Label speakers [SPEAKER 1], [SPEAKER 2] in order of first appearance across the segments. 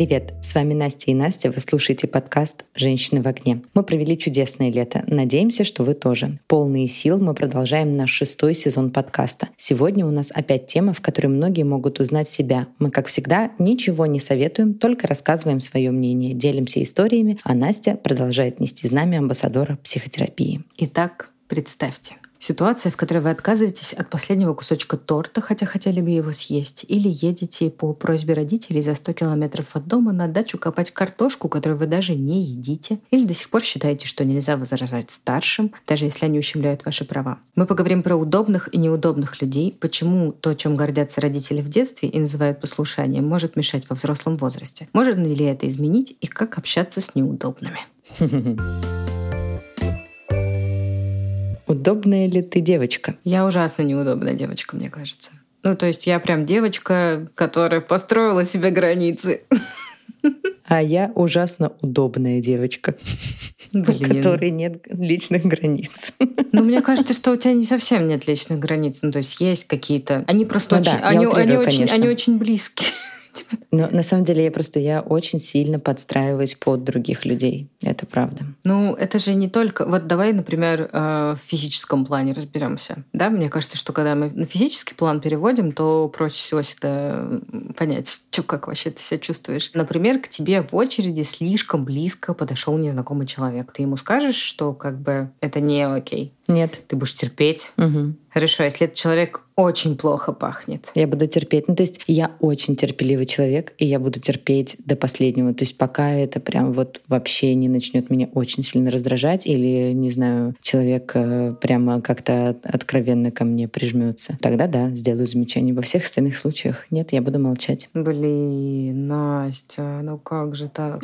[SPEAKER 1] Привет, с вами Настя и Настя, вы слушаете подкаст «Женщины в огне». Мы провели чудесное лето, надеемся, что вы тоже. Полные сил мы продолжаем наш шестой сезон подкаста. Сегодня у нас опять тема, в которой многие могут узнать себя. Мы, как всегда, ничего не советуем, только рассказываем свое мнение, делимся историями, а Настя продолжает нести знамя амбассадора психотерапии.
[SPEAKER 2] Итак, представьте, Ситуация, в которой вы отказываетесь от последнего кусочка торта, хотя хотели бы его съесть, или едете по просьбе родителей за 100 километров от дома на дачу копать картошку, которую вы даже не едите, или до сих пор считаете, что нельзя возражать старшим, даже если они ущемляют ваши права. Мы поговорим про удобных и неудобных людей, почему то, чем гордятся родители в детстве и называют послушанием, может мешать во взрослом возрасте. Можно ли это изменить и как общаться с неудобными.
[SPEAKER 1] Удобная ли ты девочка?
[SPEAKER 2] Я ужасно неудобная девочка, мне кажется. Ну, то есть я прям девочка, которая построила себе границы.
[SPEAKER 1] А я ужасно удобная девочка, Блин. у которой нет личных границ.
[SPEAKER 2] Ну, мне кажется, что у тебя не совсем нет личных границ. Ну, то есть есть какие-то... Они просто ну, очень... Да, они, утрирую, они, очень, они очень близкие.
[SPEAKER 1] Типа. Но на самом деле я просто я очень сильно подстраиваюсь под других людей. Это правда.
[SPEAKER 2] Ну, это же не только... Вот давай, например, э, в физическом плане разберемся. Да, мне кажется, что когда мы на физический план переводим, то проще всего всегда понять, что как вообще ты себя чувствуешь. Например, к тебе в очереди слишком близко подошел незнакомый человек. Ты ему скажешь, что как бы это не окей.
[SPEAKER 1] Нет.
[SPEAKER 2] Ты будешь терпеть.
[SPEAKER 1] Угу.
[SPEAKER 2] Хорошо, если этот человек очень плохо пахнет.
[SPEAKER 1] Я буду терпеть. Ну, то есть я очень терпеливый человек, и я буду терпеть до последнего. То есть пока это прям вот вообще не начнет меня очень сильно раздражать, или, не знаю, человек э, прямо как-то откровенно ко мне прижмется, тогда да, сделаю замечание. Во всех остальных случаях нет, я буду молчать.
[SPEAKER 2] Блин, Настя, ну как же так?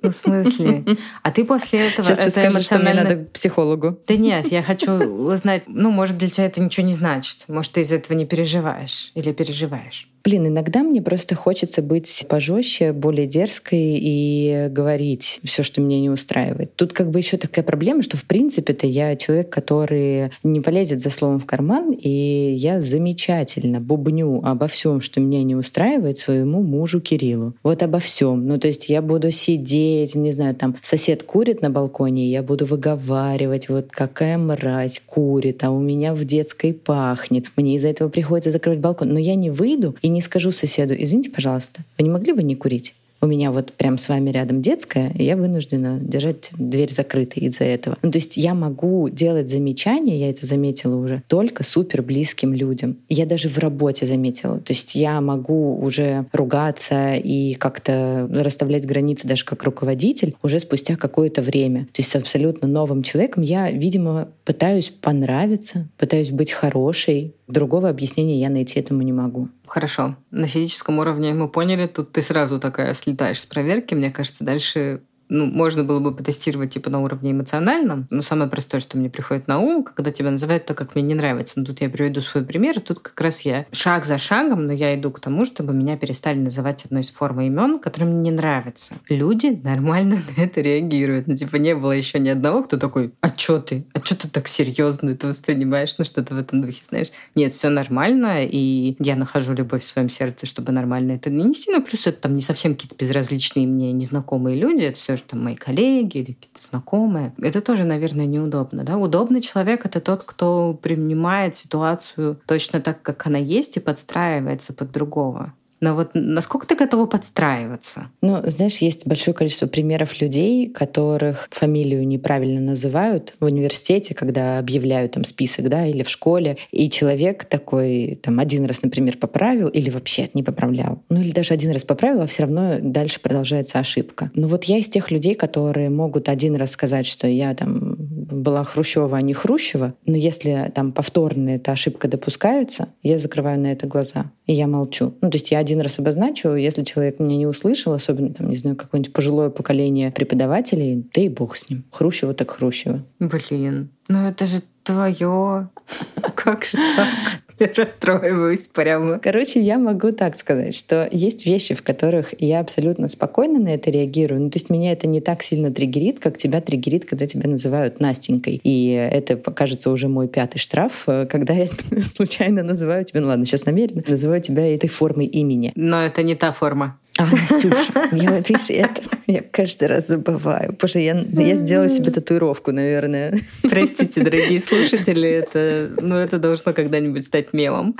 [SPEAKER 2] Ну, в смысле? А ты после этого...
[SPEAKER 1] Сейчас ты скажешь, что мне надо к психологу.
[SPEAKER 2] Да нет, я хочу узнать, ну, может, для тебя это ничего не значит. Может, ты из этого не переживаешь или переживаешь.
[SPEAKER 1] Блин, иногда мне просто хочется быть пожестче, более дерзкой и говорить все, что меня не устраивает. Тут как бы еще такая проблема, что в принципе-то я человек, который не полезет за словом в карман, и я замечательно бубню обо всем, что меня не устраивает своему мужу Кириллу. Вот обо всем. Ну, то есть я буду сидеть, не знаю, там сосед курит на балконе, я буду выговаривать, вот какая мразь курит, а у меня в детской пахнет. Мне из-за этого приходится закрывать балкон. Но я не выйду и не не скажу соседу, извините, пожалуйста, вы не могли бы не курить? У меня вот прям с вами рядом детская, и я вынуждена держать дверь закрытой из-за этого. Ну, то есть я могу делать замечания, я это заметила уже, только супер близким людям. Я даже в работе заметила. То есть я могу уже ругаться и как-то расставлять границы даже как руководитель уже спустя какое-то время. То есть с абсолютно новым человеком я, видимо, пытаюсь понравиться, пытаюсь быть хорошей. Другого объяснения я найти этому не могу.
[SPEAKER 2] Хорошо. На физическом уровне мы поняли, тут ты сразу такая слетаешь с проверки. Мне кажется, дальше ну, можно было бы потестировать типа на уровне эмоциональном. Но самое простое, что мне приходит на ум, когда тебя называют так, как мне не нравится. Но тут я приведу свой пример. И тут как раз я шаг за шагом, но я иду к тому, чтобы меня перестали называть одной из форм имен, которые мне не нравятся. Люди нормально на это реагируют. Ну, типа, не было еще ни одного, кто такой, а чё ты? А чё ты так серьезно это воспринимаешь? Ну, что-то в этом духе, знаешь. Нет, все нормально, и я нахожу любовь в своем сердце, чтобы нормально это не нести. Но плюс это там не совсем какие-то безразличные мне незнакомые люди. Это все даже там мои коллеги или какие-то знакомые. Это тоже, наверное, неудобно. Да? Удобный человек — это тот, кто принимает ситуацию точно так, как она есть, и подстраивается под другого. Но вот насколько ты готова подстраиваться?
[SPEAKER 1] Ну, знаешь, есть большое количество примеров людей, которых фамилию неправильно называют в университете, когда объявляют там список, да, или в школе, и человек такой там один раз, например, поправил или вообще не поправлял. Ну или даже один раз поправил, а все равно дальше продолжается ошибка. Но вот я из тех людей, которые могут один раз сказать, что я там была Хрущева, а не Хрущева, но если там повторно эта ошибка допускается, я закрываю на это глаза, и я молчу. Ну, то есть я один раз обозначу, если человек меня не услышал, особенно, там, не знаю, какое-нибудь пожилое поколение преподавателей, да и бог с ним. Хрущева так Хрущева.
[SPEAKER 2] Блин, ну это же твое. Как же так? Я расстраиваюсь прямо.
[SPEAKER 1] Короче, я могу так сказать, что есть вещи, в которых я абсолютно спокойно на это реагирую. Ну, то есть меня это не так сильно триггерит, как тебя триггерит, когда тебя называют Настенькой. И это, кажется, уже мой пятый штраф, э, когда я случайно называю тебя, ну ладно, сейчас намеренно, называю тебя этой формой имени.
[SPEAKER 2] Но это не та форма.
[SPEAKER 1] А, Настюша. Я, вот, видишь, это, я каждый раз забываю. Боже, я, я сделаю себе татуировку, наверное.
[SPEAKER 2] Простите, дорогие слушатели, это, ну, это должно когда-нибудь стать мемом.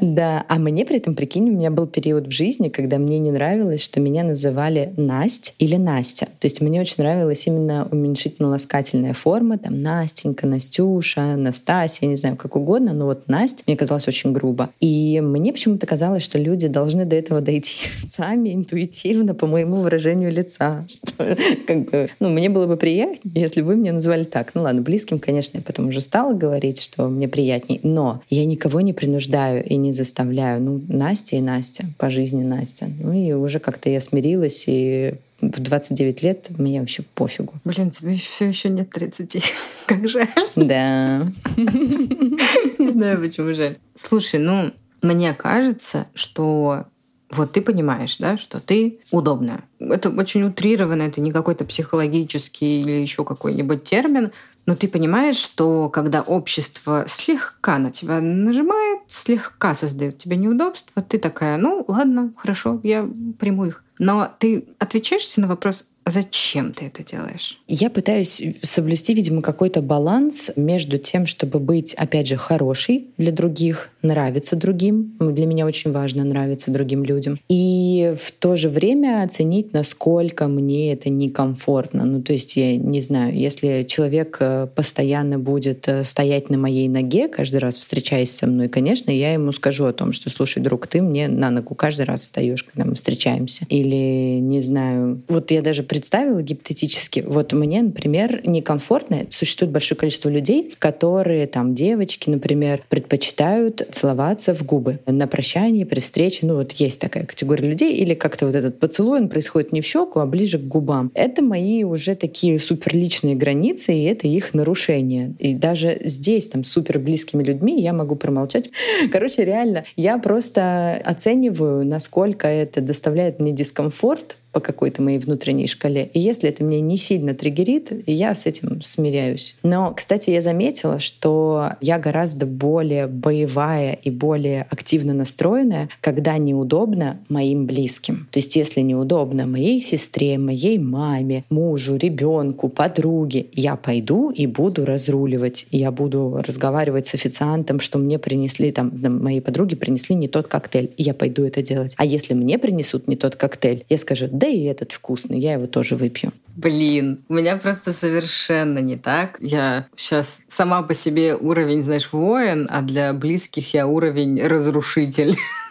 [SPEAKER 1] Да, а мне при этом, прикинь, у меня был период в жизни, когда мне не нравилось, что меня называли Насть или Настя. То есть мне очень нравилась именно уменьшительно-ласкательная форма, там Настенька, Настюша, Настасья, не знаю, как угодно, но вот Насть мне казалось очень грубо. И мне почему-то казалось, что люди должны до этого дойти сами интуитивно по моему выражению лица. Что, как бы, ну, мне было бы приятнее, если бы вы меня называли так. Ну ладно, близким, конечно, я потом уже стала говорить, что мне приятнее. Но я никого не принуждаю и не заставляю. Ну, Настя и Настя, по жизни Настя. Ну и уже как-то я смирилась и в 29 лет мне вообще пофигу.
[SPEAKER 2] Блин, тебе все еще нет 30. как жаль.
[SPEAKER 1] Да.
[SPEAKER 2] Не знаю, почему жаль. Слушай, ну, мне кажется, что вот ты понимаешь, да, что ты удобная. Это очень утрированно, это не какой-то психологический или еще какой-нибудь термин, но ты понимаешь, что когда общество слегка на тебя нажимает, слегка создает тебе неудобства, ты такая, ну ладно, хорошо, я приму их. Но ты отвечаешься на вопрос, Зачем ты это делаешь?
[SPEAKER 1] Я пытаюсь соблюсти, видимо, какой-то баланс между тем, чтобы быть, опять же, хорошей для других, нравиться другим. Для меня очень важно нравиться другим людям. И в то же время оценить, насколько мне это некомфортно. Ну, то есть, я не знаю, если человек э, постоянно будет э, стоять на моей ноге, каждый раз встречаясь со мной, конечно, я ему скажу о том, что, слушай, друг, ты мне на ногу каждый раз встаешь, когда мы встречаемся. Или, не знаю, вот я даже представила гипотетически, вот мне, например, некомфортно, существует большое количество людей, которые, там, девочки, например, предпочитают целоваться в губы на прощание, при встрече. Ну, вот есть такая категория людей. Или как-то вот этот поцелуй, он происходит не в щеку, а ближе к губам. Это мои уже такие суперличные границы, и это их нарушение. И даже здесь, там, супер близкими людьми я могу промолчать. Короче, реально, я просто оцениваю, насколько это доставляет мне дискомфорт, по какой-то моей внутренней шкале. И если это меня не сильно триггерит, я с этим смиряюсь. Но, кстати, я заметила, что я гораздо более боевая и более активно настроенная, когда неудобно моим близким. То есть если неудобно моей сестре, моей маме, мужу, ребенку, подруге, я пойду и буду разруливать. Я буду разговаривать с официантом, что мне принесли, там, мои подруги принесли не тот коктейль, и я пойду это делать. А если мне принесут не тот коктейль, я скажу, да и этот вкусный, я его тоже выпью.
[SPEAKER 2] Блин, у меня просто совершенно не так. Я сейчас сама по себе уровень, знаешь, воин, а для близких я уровень разрушитель.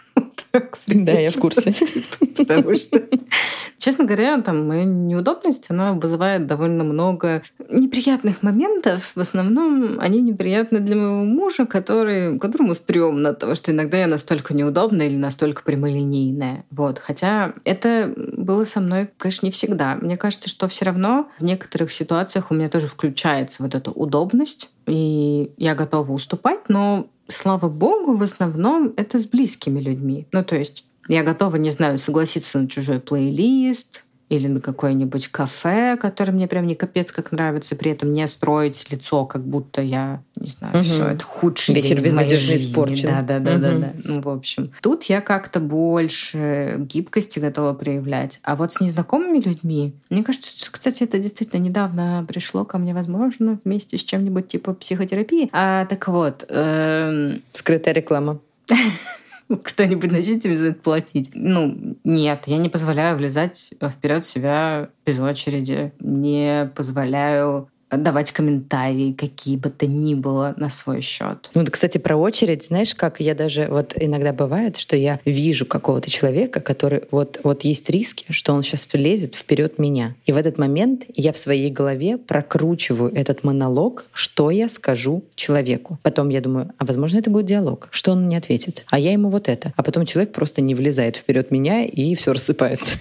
[SPEAKER 1] Да, я в курсе.
[SPEAKER 2] Потому что, честно говоря, там моя неудобность, она вызывает довольно много неприятных моментов. В основном они неприятны для моего мужа, который, которому стрёмно от того, что иногда я настолько неудобная или настолько прямолинейная. Вот. Хотя это было со мной, конечно, не всегда. Мне кажется, что все равно в некоторых ситуациях у меня тоже включается вот эта удобность, и я готова уступать, но слава богу, в основном это с близкими людьми. Ну, то есть я готова, не знаю, согласиться на чужой плейлист, или на какое-нибудь кафе, которое мне прям не капец как нравится, при этом не строить лицо, как будто я, не знаю, угу. все это худший Ветер день в моей жизни. испорчен. Да, да, да, угу. да, да. Ну, в общем, тут я как-то больше гибкости готова проявлять. А вот с незнакомыми людьми, мне кажется, кстати, это действительно недавно пришло ко мне, возможно, вместе с чем-нибудь типа психотерапии. А, так вот. Эм...
[SPEAKER 1] Скрытая реклама.
[SPEAKER 2] кто-нибудь начните мне за это платить. Ну, нет, я не позволяю влезать вперед себя без очереди. Не позволяю давать комментарии, какие бы то ни было на свой счет.
[SPEAKER 1] Ну, кстати, про очередь, знаешь, как я даже вот иногда бывает, что я вижу какого-то человека, который вот, вот есть риски, что он сейчас влезет вперед меня. И в этот момент я в своей голове прокручиваю этот монолог, что я скажу человеку. Потом я думаю, а возможно, это будет диалог. Что он мне ответит? А я ему вот это. А потом человек просто не влезает вперед меня, и все рассыпается.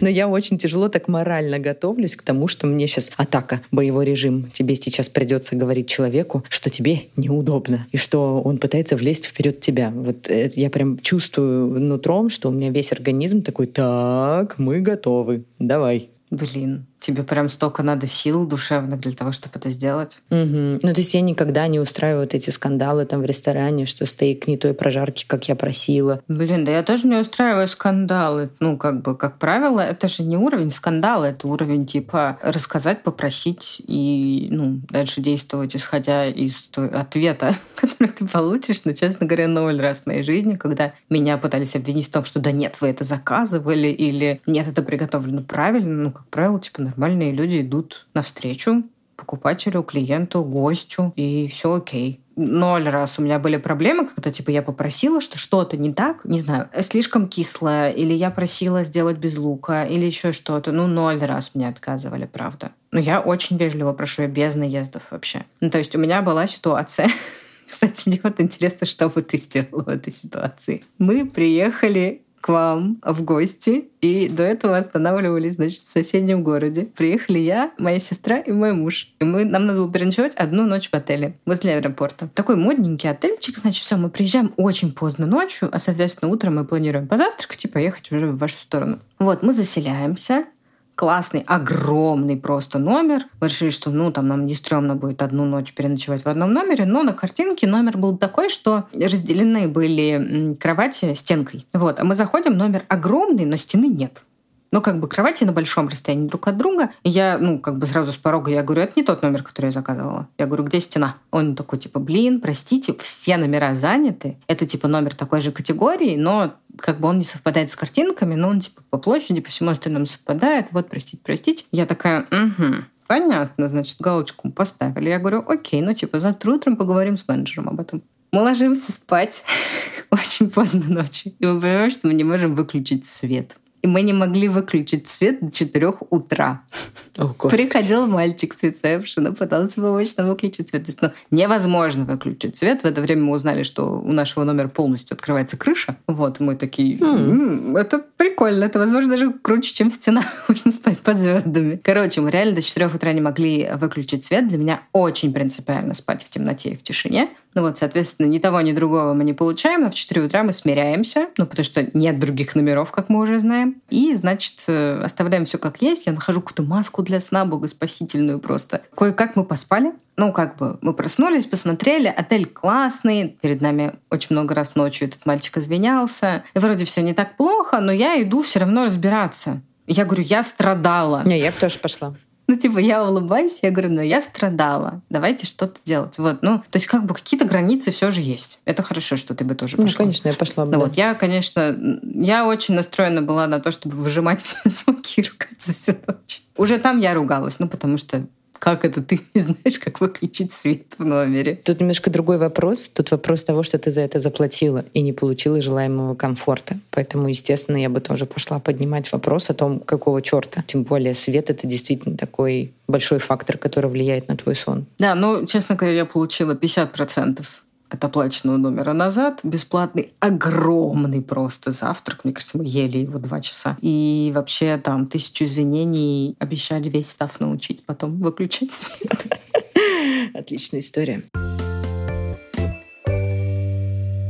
[SPEAKER 1] Но я очень тяжело так морально готовлюсь к тому, что мне сейчас атака, боевой режим. Тебе сейчас придется говорить человеку, что тебе неудобно, и что он пытается влезть вперед тебя. Вот я прям чувствую нутром, что у меня весь организм такой, так, мы готовы, давай.
[SPEAKER 2] Блин, тебе прям столько надо сил душевных для того, чтобы это сделать.
[SPEAKER 1] Угу. Ну, то есть я никогда не устраиваю вот эти скандалы там в ресторане, что стейк не той прожарки, как я просила.
[SPEAKER 2] Блин, да я тоже не устраиваю скандалы. Ну, как бы, как правило, это же не уровень скандала, это уровень типа рассказать, попросить и, ну, дальше действовать, исходя из ответа, который ты получишь. Но, честно говоря, ноль раз в моей жизни, когда меня пытались обвинить в том, что да нет, вы это заказывали, или нет, это приготовлено правильно. Ну, как правило, типа нормальные люди идут навстречу покупателю, клиенту, гостю, и все окей. Ноль раз у меня были проблемы, когда типа я попросила, что что-то не так, не знаю, слишком кислое, или я просила сделать без лука, или еще что-то. Ну, ноль раз мне отказывали, правда. Но я очень вежливо прошу, я без наездов вообще. Ну, то есть у меня была ситуация, Кстати, мне вот интересно, что бы ты сделала в этой ситуации. Мы приехали к вам в гости. И до этого останавливались, значит, в соседнем городе. Приехали я, моя сестра и мой муж. И мы, нам надо было переночевать одну ночь в отеле возле аэропорта. Такой модненький отельчик, значит, все, мы приезжаем очень поздно ночью, а, соответственно, утром мы планируем позавтракать и поехать уже в вашу сторону. Вот, мы заселяемся, классный, огромный просто номер. Мы решили, что ну там нам не стрёмно будет одну ночь переночевать в одном номере, но на картинке номер был такой, что разделены были кровати стенкой. Вот, а мы заходим, номер огромный, но стены нет. Ну, как бы кровати на большом расстоянии друг от друга. Я, ну, как бы сразу с порога я говорю, это не тот номер, который я заказывала. Я говорю, где стена? Он такой, типа, блин, простите, все номера заняты. Это, типа, номер такой же категории, но как бы он не совпадает с картинками, но он, типа, по площади, по всему остальному совпадает. Вот, простите, простите. Я такая, угу. Понятно, значит, галочку поставили. Я говорю, окей, ну, типа, завтра утром поговорим с менеджером об этом. Мы ложимся спать очень поздно ночью. И мы понимаем, что мы не можем выключить свет и мы не могли выключить свет до 4 утра.
[SPEAKER 1] О,
[SPEAKER 2] Приходил мальчик с ресепшена, пытался помочь нам выключить свет. То есть ну, невозможно выключить свет. В это время мы узнали, что у нашего номера полностью открывается крыша. Вот, мы такие, м-м, это прикольно, это, возможно, даже круче, чем стена. Можно спать под звездами. Короче, мы реально до 4 утра не могли выключить свет. Для меня очень принципиально спать в темноте и в тишине. Ну вот, соответственно, ни того, ни другого мы не получаем, но в 4 утра мы смиряемся, ну, потому что нет других номеров, как мы уже знаем. И, значит, э, оставляем все как есть. Я нахожу какую-то маску для сна богоспасительную просто. Кое-как мы поспали. Ну, как бы мы проснулись, посмотрели, отель классный. Перед нами очень много раз ночью этот мальчик извинялся. И вроде все не так плохо, но я иду все равно разбираться. Я говорю, я страдала.
[SPEAKER 1] Не, я бы тоже пошла.
[SPEAKER 2] Ну, типа, я улыбаюсь, я говорю, ну, я страдала, давайте что-то делать. Вот, ну, то есть, как бы какие-то границы все же есть. Это хорошо, что ты бы тоже
[SPEAKER 1] пошла. Ну, конечно, я пошла бы.
[SPEAKER 2] Ну, вот, я, конечно, я очень настроена была на то, чтобы выжимать все звуки и ругаться всю ночь. Уже там я ругалась, ну, потому что как это ты не знаешь, как выключить свет в номере?
[SPEAKER 1] Тут немножко другой вопрос. Тут вопрос того, что ты за это заплатила и не получила желаемого комфорта. Поэтому, естественно, я бы тоже пошла поднимать вопрос о том, какого черта. Тем более свет — это действительно такой большой фактор, который влияет на твой сон.
[SPEAKER 2] Да, ну, честно говоря, я получила 50% от оплаченного номера назад. Бесплатный, огромный просто завтрак. Мне кажется, мы ели его два часа. И вообще там тысячу извинений обещали весь став научить потом выключать свет.
[SPEAKER 1] Отличная история.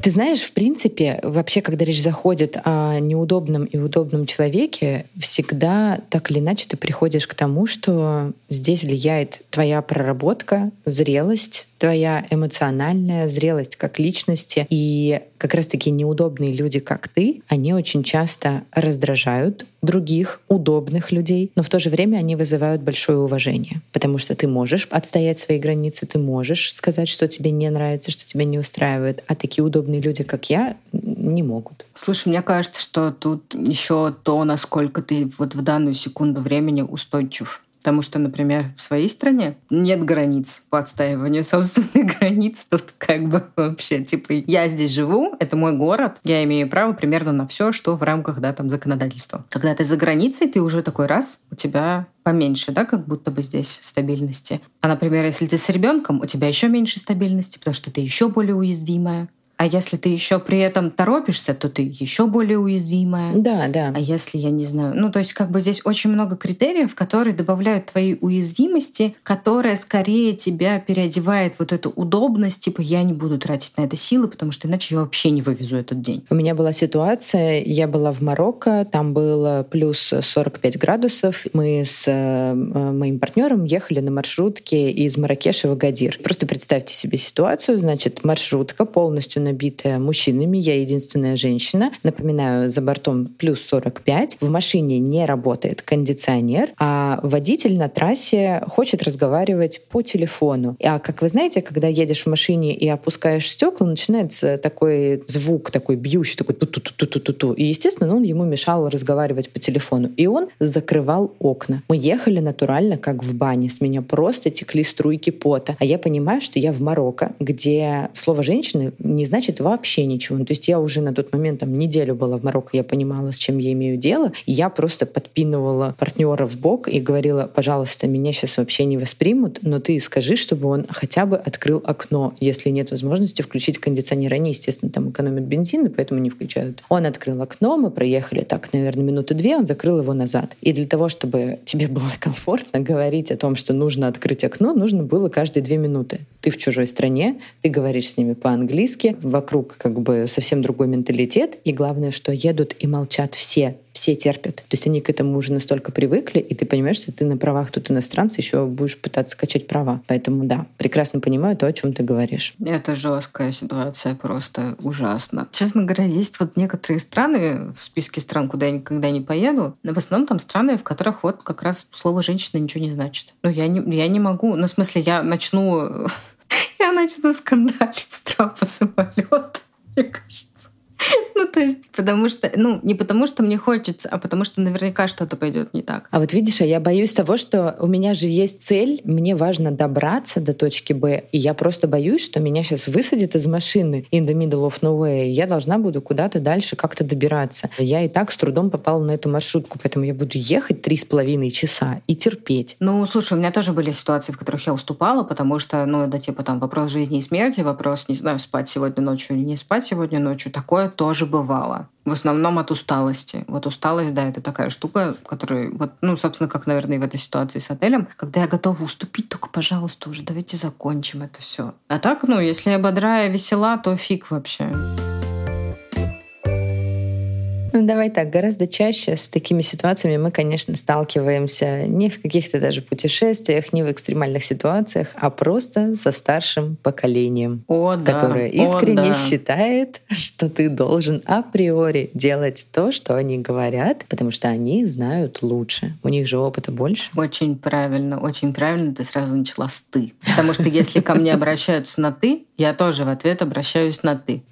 [SPEAKER 1] Ты знаешь, в принципе, вообще, когда речь заходит о неудобном и удобном человеке, всегда так или иначе ты приходишь к тому, что здесь влияет твоя проработка, зрелость, твоя эмоциональная зрелость как личности. И как раз-таки неудобные люди, как ты, они очень часто раздражают других удобных людей, но в то же время они вызывают большое уважение, потому что ты можешь отстоять свои границы, ты можешь сказать, что тебе не нравится, что тебя не устраивает, а такие удобные люди, как я, не могут.
[SPEAKER 2] Слушай, мне кажется, что тут еще то, насколько ты вот в данную секунду времени устойчив Потому что, например, в своей стране нет границ по отстаиванию собственных границ. Тут как бы вообще, типа, я здесь живу, это мой город, я имею право примерно на все, что в рамках, да, там, законодательства. Когда ты за границей, ты уже такой раз, у тебя поменьше, да, как будто бы здесь стабильности. А, например, если ты с ребенком, у тебя еще меньше стабильности, потому что ты еще более уязвимая. А если ты еще при этом торопишься, то ты еще более уязвимая.
[SPEAKER 1] Да, да.
[SPEAKER 2] А если я не знаю, ну то есть как бы здесь очень много критериев, которые добавляют твои уязвимости, которая скорее тебя переодевает вот эту удобность, типа я не буду тратить на это силы, потому что иначе я вообще не вывезу этот день.
[SPEAKER 1] У меня была ситуация, я была в Марокко, там было плюс 45 градусов, мы с э, моим партнером ехали на маршрутке из Маракеша в Агадир. Просто представьте себе ситуацию, значит, маршрутка полностью набитая мужчинами, я единственная женщина. Напоминаю, за бортом плюс 45. В машине не работает кондиционер, а водитель на трассе хочет разговаривать по телефону. А как вы знаете, когда едешь в машине и опускаешь стекла, начинается такой звук, такой бьющий, такой ту-ту-ту-ту-ту-ту. И, естественно, он ему мешал разговаривать по телефону. И он закрывал окна. Мы ехали натурально, как в бане. С меня просто текли струйки пота. А я понимаю, что я в Марокко, где слово «женщины» не значит вообще ничего. Ну, то есть я уже на тот момент там неделю была в Марокко, я понимала, с чем я имею дело. И я просто подпинывала партнера в бок и говорила, пожалуйста, меня сейчас вообще не воспримут, но ты скажи, чтобы он хотя бы открыл окно, если нет возможности включить кондиционер. Они, естественно, там экономят бензин, и поэтому не включают. Он открыл окно, мы проехали так, наверное, минуты две, он закрыл его назад. И для того, чтобы тебе было комфортно говорить о том, что нужно открыть окно, нужно было каждые две минуты. Ты в чужой стране, ты говоришь с ними по-английски, вокруг как бы совсем другой менталитет, и главное, что едут и молчат все все терпят. То есть они к этому уже настолько привыкли, и ты понимаешь, что ты на правах тут иностранца еще будешь пытаться качать права. Поэтому да, прекрасно понимаю то, о чем ты говоришь.
[SPEAKER 2] Это жесткая ситуация, просто ужасно. Честно говоря, есть вот некоторые страны в списке стран, куда я никогда не поеду, но в основном там страны, в которых вот как раз слово «женщина» ничего не значит. Ну, я не, я не могу, ну, в смысле, я начну я начну скандалить с трапа самолета, мне кажется. Ну, то есть, потому что, ну, не потому что мне хочется, а потому что наверняка что-то пойдет не так.
[SPEAKER 1] А вот видишь, а я боюсь того, что у меня же есть цель, мне важно добраться до точки Б, и я просто боюсь, что меня сейчас высадят из машины in the middle of nowhere, и я должна буду куда-то дальше как-то добираться. Я и так с трудом попала на эту маршрутку, поэтому я буду ехать три с половиной часа и терпеть.
[SPEAKER 2] Ну, слушай, у меня тоже были ситуации, в которых я уступала, потому что, ну, это типа там вопрос жизни и смерти, вопрос, не знаю, спать сегодня ночью или не спать сегодня ночью, такое тоже бывало. В основном от усталости. Вот усталость, да, это такая штука, которая, вот, ну, собственно, как, наверное, и в этой ситуации с отелем, когда я готова уступить, только, пожалуйста, уже давайте закончим это все. А так, ну, если я бодрая, весела, то фиг вообще.
[SPEAKER 1] Ну, давай так, гораздо чаще с такими ситуациями мы, конечно, сталкиваемся не в каких-то даже путешествиях, не в экстремальных ситуациях, а просто со старшим поколением,
[SPEAKER 2] О,
[SPEAKER 1] да. которое искренне О, да. считает, что ты должен априори делать то, что они говорят, потому что они знают лучше. У них же опыта больше.
[SPEAKER 2] Очень правильно, очень правильно ты сразу начала с «ты». Потому что если ко мне обращаются на «ты», я тоже в ответ обращаюсь на «ты».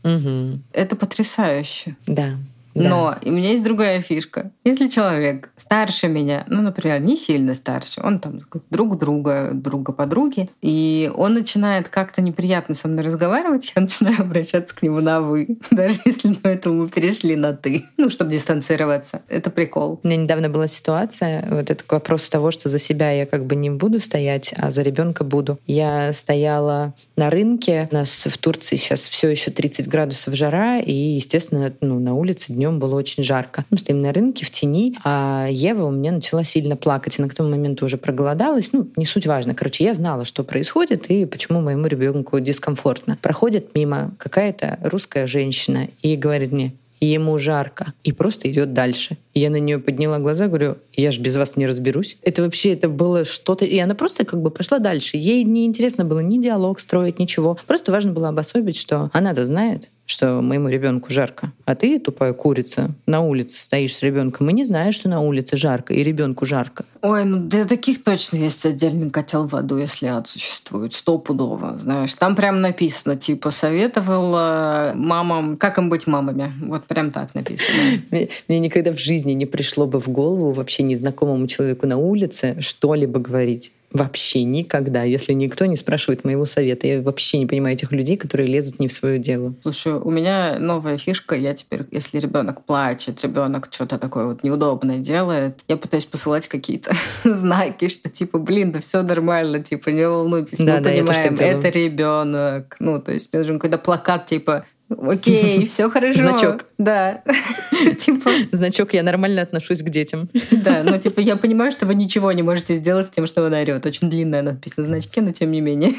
[SPEAKER 2] Это потрясающе.
[SPEAKER 1] Да.
[SPEAKER 2] Да. Но у меня есть другая фишка. Если человек старше меня, ну, например, не сильно старше, он там друг друга, друга подруги, и он начинает как-то неприятно со мной разговаривать, я начинаю обращаться к нему на «вы», даже если до этого мы перешли на «ты», ну, чтобы дистанцироваться. Это прикол.
[SPEAKER 1] У меня недавно была ситуация, вот это вопрос того, что за себя я как бы не буду стоять, а за ребенка буду. Я стояла на рынке, у нас в Турции сейчас все еще 30 градусов жара, и, естественно, ну, на улице днем днем было очень жарко. Мы стоим на рынке в тени, а Ева у меня начала сильно плакать. И на тому моменту уже проголодалась. Ну, не суть важно. Короче, я знала, что происходит и почему моему ребенку дискомфортно. Проходит мимо какая-то русская женщина и говорит мне, ему жарко, и просто идет дальше. Я на нее подняла глаза, говорю, я же без вас не разберусь. Это вообще, это было что-то... И она просто как бы пошла дальше. Ей не интересно было ни диалог строить, ничего. Просто важно было обособить, что она-то знает, что моему ребенку жарко, а ты, тупая курица, на улице стоишь с ребенком и не знаешь, что на улице жарко, и ребенку жарко.
[SPEAKER 2] Ой, ну для таких точно есть отдельный котел в аду, если ад существует, стопудово, знаешь. Там прям написано, типа, советовала мамам, как им быть мамами. Вот прям так написано.
[SPEAKER 1] Мне никогда в жизни не пришло бы в голову вообще незнакомому человеку на улице что-либо говорить. Вообще никогда, если никто не спрашивает моего совета. Я вообще не понимаю этих людей, которые лезут не в свое дело.
[SPEAKER 2] Слушай, у меня новая фишка. Я теперь, если ребенок плачет, ребенок что-то такое вот неудобное делает, я пытаюсь посылать какие-то знаки, что типа, блин, да все нормально, типа, не волнуйтесь, да, мы да, понимаем, это ребенок. Ну, то есть мне нужен какой-то плакат, типа, Окей, все хорошо.
[SPEAKER 1] Значок.
[SPEAKER 2] Да. Типа,
[SPEAKER 1] Значок, я нормально отношусь к детям.
[SPEAKER 2] да, ну типа я понимаю, что вы ничего не можете сделать с тем, что он орет. Очень длинная надпись на значке, но тем не менее.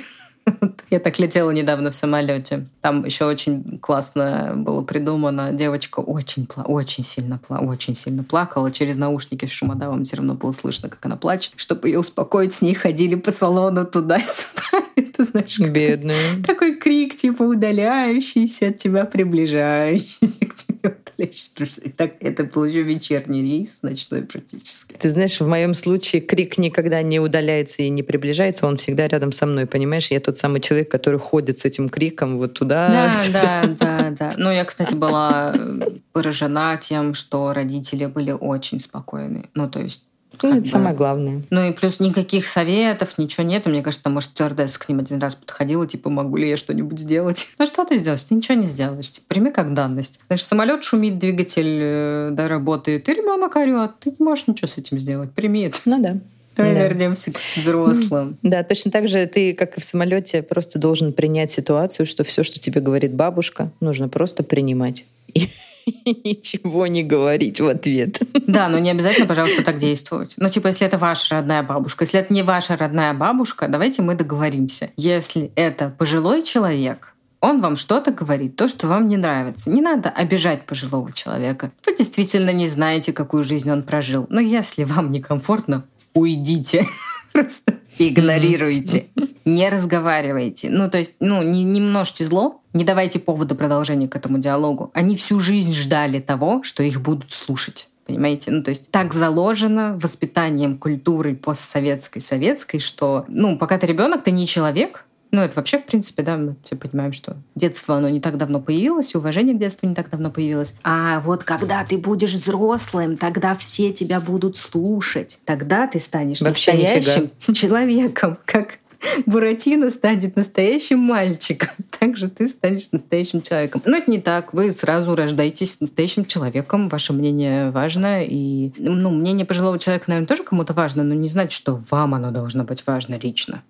[SPEAKER 2] Я так летела недавно в самолете. Там еще очень классно было придумано. Девочка очень, пла- очень сильно, пла- очень сильно плакала. Через наушники с шумодавом все равно было слышно, как она плачет. Чтобы ее успокоить, с ней ходили по салону туда-сюда. Это знаешь,
[SPEAKER 1] Бедная.
[SPEAKER 2] такой крик, типа удаляющийся от тебя, приближающийся к тебе, удаляющийся. И так, это был еще вечерний рейс, ночной практически.
[SPEAKER 1] Ты знаешь, в моем случае крик никогда не удаляется и не приближается, он всегда рядом со мной, понимаешь? Я тот самый человек, который ходит с этим криком вот туда.
[SPEAKER 2] Да,
[SPEAKER 1] сюда.
[SPEAKER 2] да, да, да. Ну, я, кстати, была э, поражена тем, что родители были очень спокойны. Ну, то есть
[SPEAKER 1] Ну, это
[SPEAKER 2] бы-
[SPEAKER 1] самое главное.
[SPEAKER 2] Ну и плюс никаких советов, ничего нет. Мне кажется, может, стюардесса к ним один раз подходила, типа, могу ли я что-нибудь сделать? Ну что ты сделаешь? Ты ничего не сделаешь. Типа, прими как данность. Знаешь, самолет шумит, двигатель э, да, работает, и ребенок орет. Ты не можешь ничего с этим сделать. Прими это.
[SPEAKER 1] Ну да.
[SPEAKER 2] Давай
[SPEAKER 1] Да.
[SPEAKER 2] вернемся к взрослым.
[SPEAKER 1] Да, точно так же ты, как и в самолете, просто должен принять ситуацию, что все, что тебе говорит бабушка, нужно просто принимать. И ничего не говорить в ответ.
[SPEAKER 2] Да, но не обязательно, пожалуйста, так действовать. Ну, типа, если это ваша родная бабушка, если это не ваша родная бабушка, давайте мы договоримся. Если это пожилой человек, он вам что-то говорит, то, что вам не нравится. Не надо обижать пожилого человека. Вы действительно не знаете, какую жизнь он прожил. Но если вам некомфортно, уйдите. Просто игнорируйте. Не разговаривайте. Ну, то есть, ну, не, не множьте зло, не давайте повода продолжения к этому диалогу. Они всю жизнь ждали того, что их будут слушать. Понимаете? Ну, то есть так заложено воспитанием культурой постсоветской, советской, что, ну, пока ты ребенок, ты не человек, ну, это вообще, в принципе, да, мы все понимаем, что детство, оно не так давно появилось, и уважение к детству не так давно появилось. А вот когда ты будешь взрослым, тогда все тебя будут слушать. Тогда ты станешь
[SPEAKER 1] Вообще
[SPEAKER 2] настоящим человеком, как Буратино станет настоящим мальчиком, так же ты станешь настоящим человеком. Но это не так. Вы сразу рождаетесь настоящим человеком, ваше мнение важно. И ну, мнение пожилого человека, наверное, тоже кому-то важно, но не значит, что вам оно должно быть важно лично.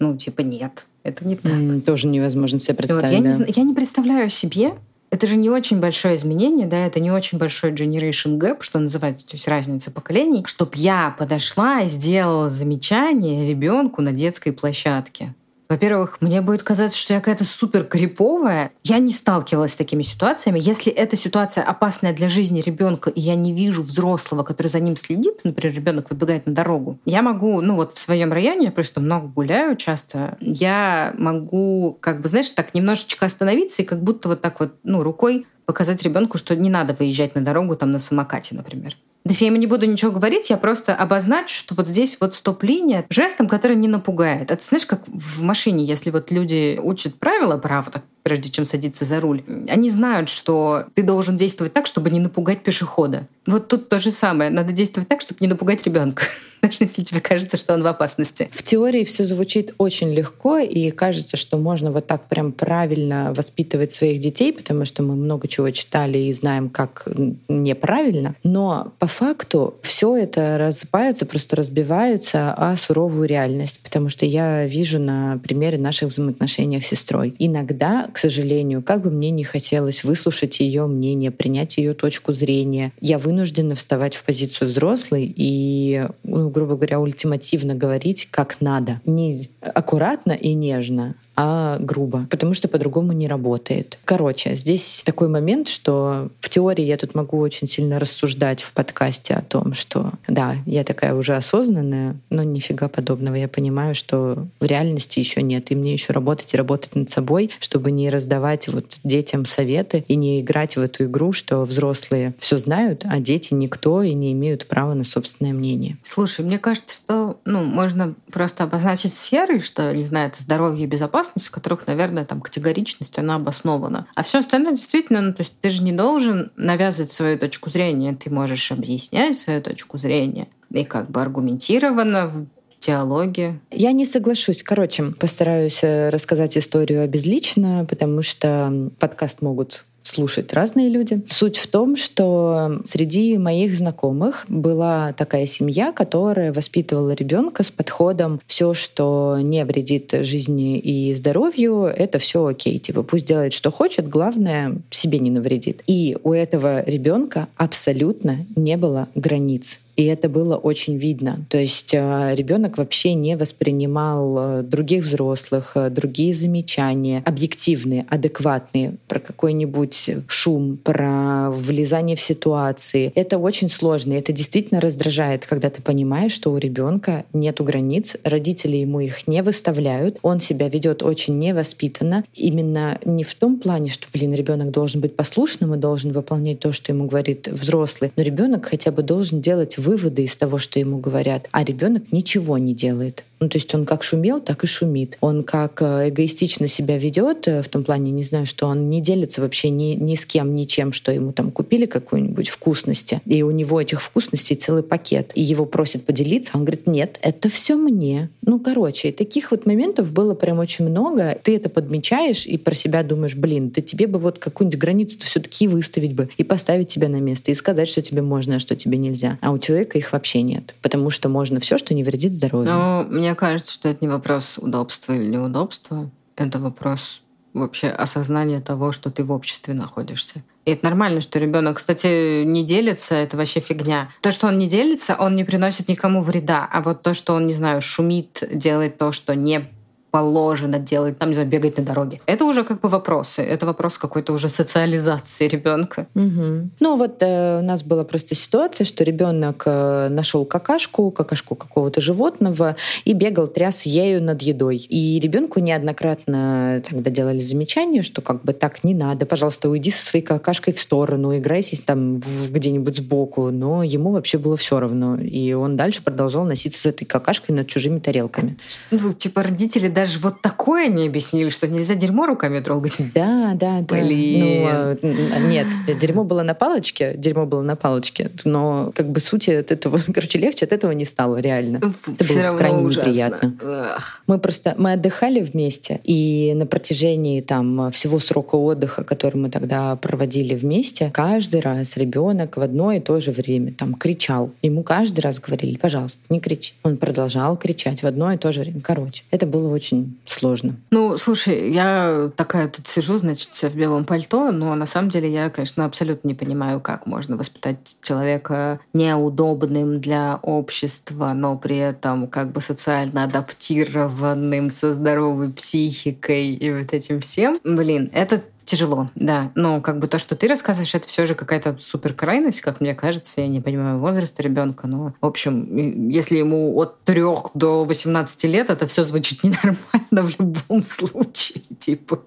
[SPEAKER 2] Ну, типа, нет, это не так.
[SPEAKER 1] М, Тоже невозможно себе
[SPEAKER 2] И вот
[SPEAKER 1] представить.
[SPEAKER 2] я, не,
[SPEAKER 1] да.
[SPEAKER 2] зна- я не представляю себе, это же не очень большое изменение, да, это не очень большой generation gap, что называется, то есть разница поколений, чтобы я подошла и сделала замечание ребенку на детской площадке. Во-первых, мне будет казаться, что я какая-то супер криповая. Я не сталкивалась с такими ситуациями. Если эта ситуация опасная для жизни ребенка, и я не вижу взрослого, который за ним следит, например, ребенок выбегает на дорогу, я могу, ну вот в своем районе, я просто много гуляю часто, я могу, как бы, знаешь, так немножечко остановиться и как будто вот так вот, ну, рукой показать ребенку, что не надо выезжать на дорогу там на самокате, например. То есть я ему не буду ничего говорить, я просто обозначу, что вот здесь вот стоп-линия жестом, который не напугает. Это знаешь, как в машине, если вот люди учат правила, правда, прежде чем садиться за руль, они знают, что ты должен действовать так, чтобы не напугать пешехода. Вот тут то же самое. Надо действовать так, чтобы не напугать ребенка, даже если тебе кажется, что он в опасности.
[SPEAKER 1] В теории все звучит очень легко, и кажется, что можно вот так прям правильно воспитывать своих детей, потому что мы много чего читали и знаем, как неправильно. Но по факту все это рассыпается, просто разбивается о суровую реальность, потому что я вижу на примере наших взаимоотношений с сестрой. Иногда, к сожалению, как бы мне не хотелось выслушать ее мнение, принять ее точку зрения, я вынуждена вставать в позицию взрослой и, ну, грубо говоря, ультимативно говорить, как надо. Не аккуратно и нежно, а грубо, потому что по-другому не работает. Короче, здесь такой момент, что в теории я тут могу очень сильно рассуждать в подкасте о том, что да, я такая уже осознанная, но нифига подобного. Я понимаю, что в реальности еще нет, и мне еще работать и работать над собой, чтобы не раздавать вот детям советы и не играть в эту игру, что взрослые все знают, а дети никто и не имеют права на собственное мнение.
[SPEAKER 2] Слушай, мне кажется, что ну, можно просто обозначить сферы, что, не знаю, это здоровье и безопасность, в которых, наверное, там категоричность, она обоснована. А все остальное действительно, ну, то есть ты же не должен навязывать свою точку зрения, ты можешь объяснять свою точку зрения и как бы аргументированно в диалоге.
[SPEAKER 1] Я не соглашусь. Короче, постараюсь э, рассказать историю обезлично, потому что подкаст могут слушать разные люди. Суть в том, что среди моих знакомых была такая семья, которая воспитывала ребенка с подходом все, что не вредит жизни и здоровью, это все окей. Типа пусть делает, что хочет, главное себе не навредит. И у этого ребенка абсолютно не было границ. И это было очень видно. То есть э, ребенок вообще не воспринимал э, других взрослых, э, другие замечания, объективные, адекватные, про какой-нибудь шум, про влезание в ситуации. Это очень сложно. Это действительно раздражает, когда ты понимаешь, что у ребенка нет границ, родители ему их не выставляют, он себя ведет очень невоспитанно. Именно не в том плане, что, блин, ребенок должен быть послушным и должен выполнять то, что ему говорит взрослый, но ребенок хотя бы должен делать выводы выводы из того, что ему говорят, а ребенок ничего не делает. Ну, то есть он как шумел, так и шумит. Он как э, эгоистично себя ведет, э, в том плане, не знаю, что он не делится вообще ни, ни с кем, ничем, что ему там купили какую-нибудь вкусности. И у него этих вкусностей целый пакет. И его просят поделиться, он говорит, нет, это все мне. Ну, короче, и таких вот моментов было прям очень много. Ты это подмечаешь и про себя думаешь, блин, ты тебе бы вот какую-нибудь границу все-таки выставить бы и поставить тебя на место и сказать, что тебе можно, а что тебе нельзя. А у человека их вообще нет. Потому что можно все, что не вредит здоровью.
[SPEAKER 2] Но мне мне кажется, что это не вопрос удобства или неудобства. Это вопрос вообще осознания того, что ты в обществе находишься. И это нормально, что ребенок, кстати, не делится, это вообще фигня. То, что он не делится, он не приносит никому вреда. А вот то, что он, не знаю, шумит, делает то, что не положено делать, там, не знаю, бегать на дороге. Это уже как бы вопросы. Это вопрос какой-то уже социализации ребенка.
[SPEAKER 1] Угу. Ну вот э, у нас была просто ситуация, что ребенок э, нашел какашку, какашку какого-то животного и бегал, тряс ею над едой. И ребенку неоднократно тогда делали замечание, что как бы так не надо, пожалуйста, уйди со своей какашкой в сторону, играйся там где-нибудь сбоку. Но ему вообще было все равно. И он дальше продолжал носиться с этой какашкой над чужими тарелками.
[SPEAKER 2] Ну, типа родители даже вот такое не объяснили, что нельзя дерьмо руками трогать.
[SPEAKER 1] Да, да, да. Блин. Ну, а, нет, дерьмо было на палочке, дерьмо было на палочке, но как бы сути от этого, короче, легче от этого не стало реально. Это Все было крайне ужасно. неприятно. Ах. Мы просто, мы отдыхали вместе, и на протяжении там всего срока отдыха, который мы тогда проводили вместе, каждый раз ребенок в одно и то же время там кричал. Ему каждый раз говорили, пожалуйста, не кричи. Он продолжал кричать в одно и то же время. Короче, это было очень очень сложно.
[SPEAKER 2] Ну, слушай, я такая тут сижу, значит, в белом пальто, но на самом деле я, конечно, абсолютно не понимаю, как можно воспитать человека неудобным для общества, но при этом как бы социально адаптированным, со здоровой психикой и вот этим всем. Блин, это тяжело, да. Но как бы то, что ты рассказываешь, это все же какая-то супер крайность, как мне кажется. Я не понимаю возраста ребенка, но, в общем, если ему от трех до 18 лет, это все звучит ненормально в любом случае, типа.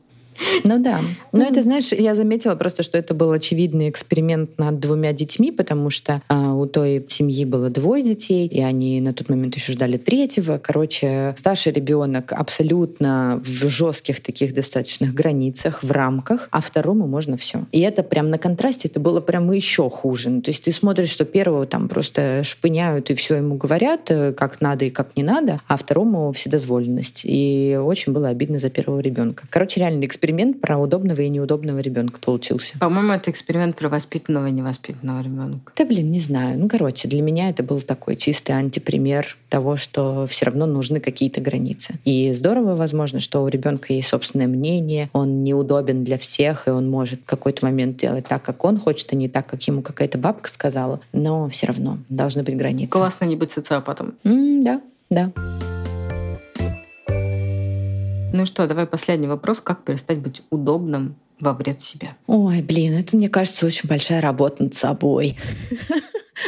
[SPEAKER 1] Ну да. Но это, знаешь, я заметила просто, что это был очевидный эксперимент над двумя детьми, потому что а, у той семьи было двое детей, и они на тот момент еще ждали третьего. Короче, старший ребенок абсолютно в жестких таких достаточных границах, в рамках, а второму можно все. И это прям на контрасте, это было прям еще хуже. Ну, то есть ты смотришь, что первого там просто шпыняют и все ему говорят, э, как надо и как не надо, а второму вседозволенность. И очень было обидно за первого ребенка. Короче, реальный эксперимент эксперимент про удобного и неудобного ребенка получился.
[SPEAKER 2] По-моему, это эксперимент про воспитанного и невоспитанного ребенка.
[SPEAKER 1] Да, блин, не знаю. Ну, короче, для меня это был такой чистый антипример того, что все равно нужны какие-то границы. И здорово, возможно, что у ребенка есть собственное мнение, он неудобен для всех, и он может в какой-то момент делать так, как он хочет, а не так, как ему какая-то бабка сказала. Но все равно должны быть границы.
[SPEAKER 2] Классно не быть социопатом.
[SPEAKER 1] Mm, да, да.
[SPEAKER 2] Ну что, давай последний вопрос. Как перестать быть удобным во вред себе?
[SPEAKER 1] Ой, блин, это, мне кажется, очень большая работа над собой.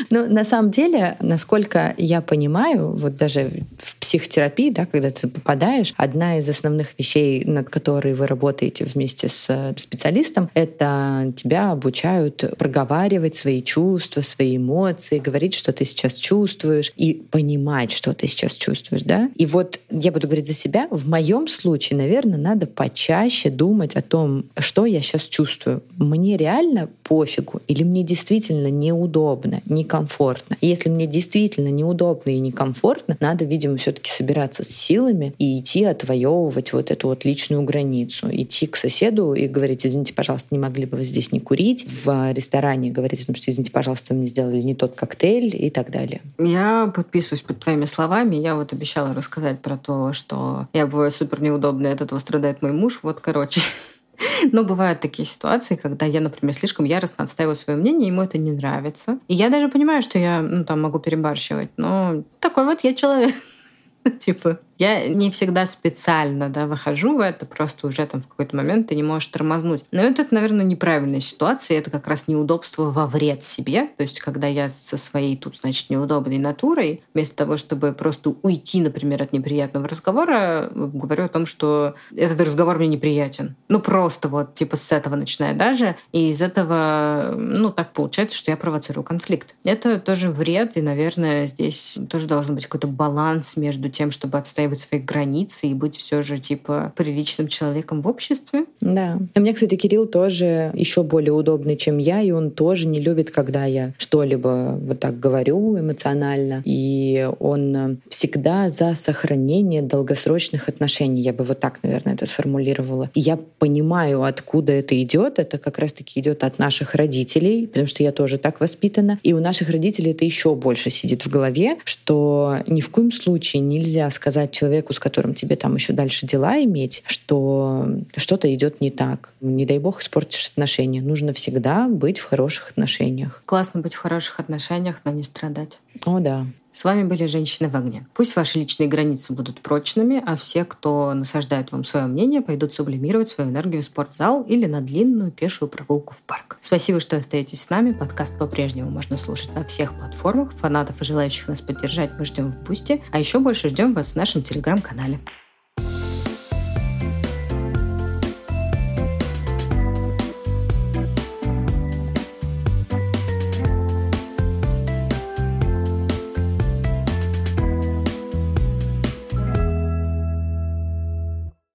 [SPEAKER 1] Ну, на самом деле, насколько я понимаю, вот даже в психотерапии, да, когда ты попадаешь, одна из основных вещей, над которой вы работаете вместе с э, специалистом, это тебя обучают проговаривать свои чувства, свои эмоции, говорить, что ты сейчас чувствуешь, и понимать, что ты сейчас чувствуешь, да. И вот я буду говорить за себя. В моем случае, наверное, надо почаще думать о том, что я сейчас чувствую. Мне реально пофигу или мне действительно неудобно, некомфортно. И если мне действительно неудобно и некомфортно, надо, видимо, все-таки собираться с силами и идти отвоевывать вот эту вот личную границу. Идти к соседу и говорить, извините, пожалуйста, не могли бы вы здесь не курить. В ресторане говорить о что, извините, пожалуйста, вы мне сделали не тот коктейль и так далее.
[SPEAKER 2] Я подписываюсь под твоими словами. Я вот обещала рассказать про то, что я бываю супер неудобной, от этого страдает мой муж. Вот, короче, но бывают такие ситуации, когда я, например, слишком яростно отстаиваю свое мнение, ему это не нравится. И я даже понимаю, что я ну, там могу перебарщивать, но такой вот я человек. Типа, я не всегда специально да, выхожу в это, просто уже там в какой-то момент ты не можешь тормознуть. Но это, наверное, неправильная ситуация, это как раз неудобство во вред себе. То есть, когда я со своей тут, значит, неудобной натурой, вместо того, чтобы просто уйти, например, от неприятного разговора, говорю о том, что этот разговор мне неприятен. Ну, просто вот, типа, с этого начиная даже. И из этого, ну, так получается, что я провоцирую конфликт. Это тоже вред, и, наверное, здесь тоже должен быть какой-то баланс между тем, чтобы отстоять отстаивать свои границы и быть все же типа приличным человеком в обществе.
[SPEAKER 1] Да. У меня, кстати, Кирилл тоже еще более удобный, чем я, и он тоже не любит, когда я что-либо вот так говорю эмоционально. И он всегда за сохранение долгосрочных отношений. Я бы вот так, наверное, это сформулировала. И я понимаю, откуда это идет. Это как раз-таки идет от наших родителей, потому что я тоже так воспитана. И у наших родителей это еще больше сидит в голове, что ни в коем случае нельзя сказать человеку, с которым тебе там еще дальше дела иметь, что что-то идет не так. Не дай бог испортишь отношения. Нужно всегда быть в хороших отношениях.
[SPEAKER 2] Классно быть в хороших отношениях, но не страдать.
[SPEAKER 1] О, да.
[SPEAKER 2] С вами были «Женщины в огне». Пусть ваши личные границы будут прочными, а все, кто насаждает вам свое мнение, пойдут сублимировать свою энергию в спортзал или на длинную пешую прогулку в парк. Спасибо, что остаетесь с нами. Подкаст по-прежнему можно слушать на всех платформах. Фанатов и желающих нас поддержать мы ждем в Бусте, а еще больше ждем вас в нашем телеграм-канале.